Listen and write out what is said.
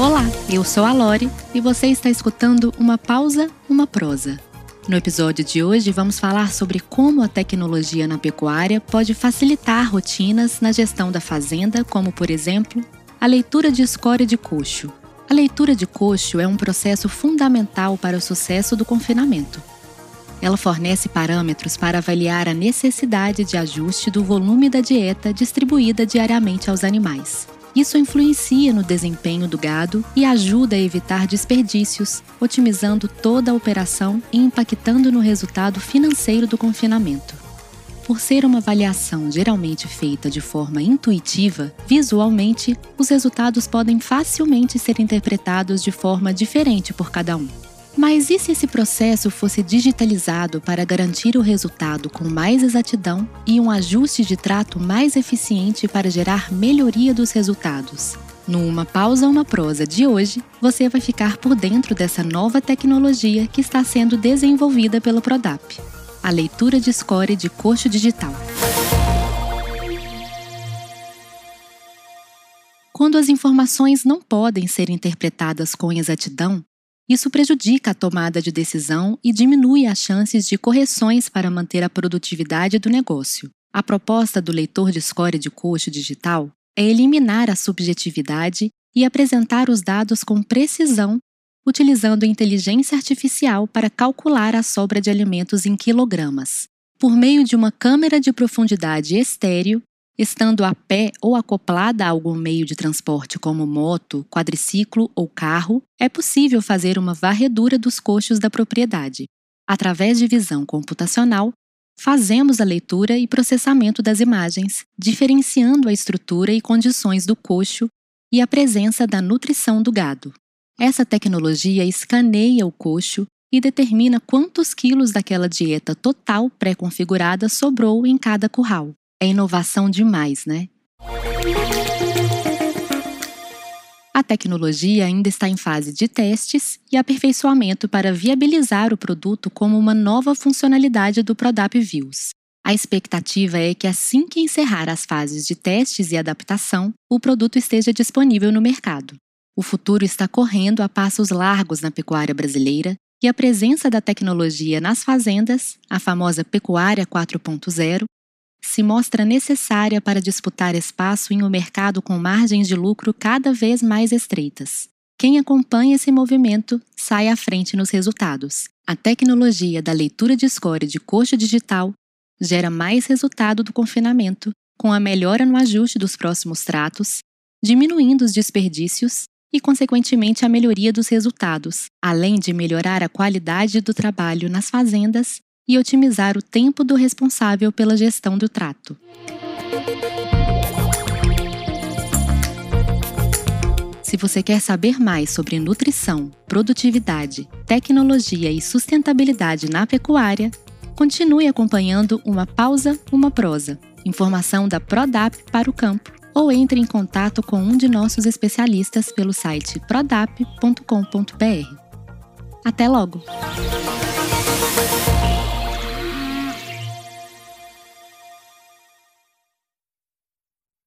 Olá, eu sou a Lore e você está escutando Uma Pausa, Uma Prosa. No episódio de hoje, vamos falar sobre como a tecnologia na pecuária pode facilitar rotinas na gestão da fazenda, como, por exemplo, a leitura de escória de coxo. A leitura de coxo é um processo fundamental para o sucesso do confinamento. Ela fornece parâmetros para avaliar a necessidade de ajuste do volume da dieta distribuída diariamente aos animais. Isso influencia no desempenho do gado e ajuda a evitar desperdícios, otimizando toda a operação e impactando no resultado financeiro do confinamento. Por ser uma avaliação geralmente feita de forma intuitiva, visualmente, os resultados podem facilmente ser interpretados de forma diferente por cada um. Mas e se esse processo fosse digitalizado para garantir o resultado com mais exatidão e um ajuste de trato mais eficiente para gerar melhoria dos resultados? Numa pausa uma prosa de hoje, você vai ficar por dentro dessa nova tecnologia que está sendo desenvolvida pelo Prodap, a leitura de score de coxo digital. Quando as informações não podem ser interpretadas com exatidão, isso prejudica a tomada de decisão e diminui as chances de correções para manter a produtividade do negócio. A proposta do leitor de escória de coxo digital é eliminar a subjetividade e apresentar os dados com precisão, utilizando inteligência artificial para calcular a sobra de alimentos em quilogramas. Por meio de uma câmera de profundidade estéreo, Estando a pé ou acoplada a algum meio de transporte como moto, quadriciclo ou carro, é possível fazer uma varredura dos coxos da propriedade. Através de visão computacional, fazemos a leitura e processamento das imagens, diferenciando a estrutura e condições do coxo e a presença da nutrição do gado. Essa tecnologia escaneia o coxo e determina quantos quilos daquela dieta total pré-configurada sobrou em cada curral. É inovação demais, né? A tecnologia ainda está em fase de testes e aperfeiçoamento para viabilizar o produto como uma nova funcionalidade do Prodap Views. A expectativa é que assim que encerrar as fases de testes e adaptação, o produto esteja disponível no mercado. O futuro está correndo a passos largos na pecuária brasileira e a presença da tecnologia nas fazendas, a famosa Pecuária 4.0, se mostra necessária para disputar espaço em um mercado com margens de lucro cada vez mais estreitas. Quem acompanha esse movimento sai à frente nos resultados. A tecnologia da leitura de score de coxa digital gera mais resultado do confinamento, com a melhora no ajuste dos próximos tratos, diminuindo os desperdícios e, consequentemente, a melhoria dos resultados, além de melhorar a qualidade do trabalho nas fazendas e otimizar o tempo do responsável pela gestão do trato. Se você quer saber mais sobre nutrição, produtividade, tecnologia e sustentabilidade na pecuária, continue acompanhando Uma Pausa, Uma Prosa, informação da Prodap para o campo, ou entre em contato com um de nossos especialistas pelo site prodap.com.br. Até logo!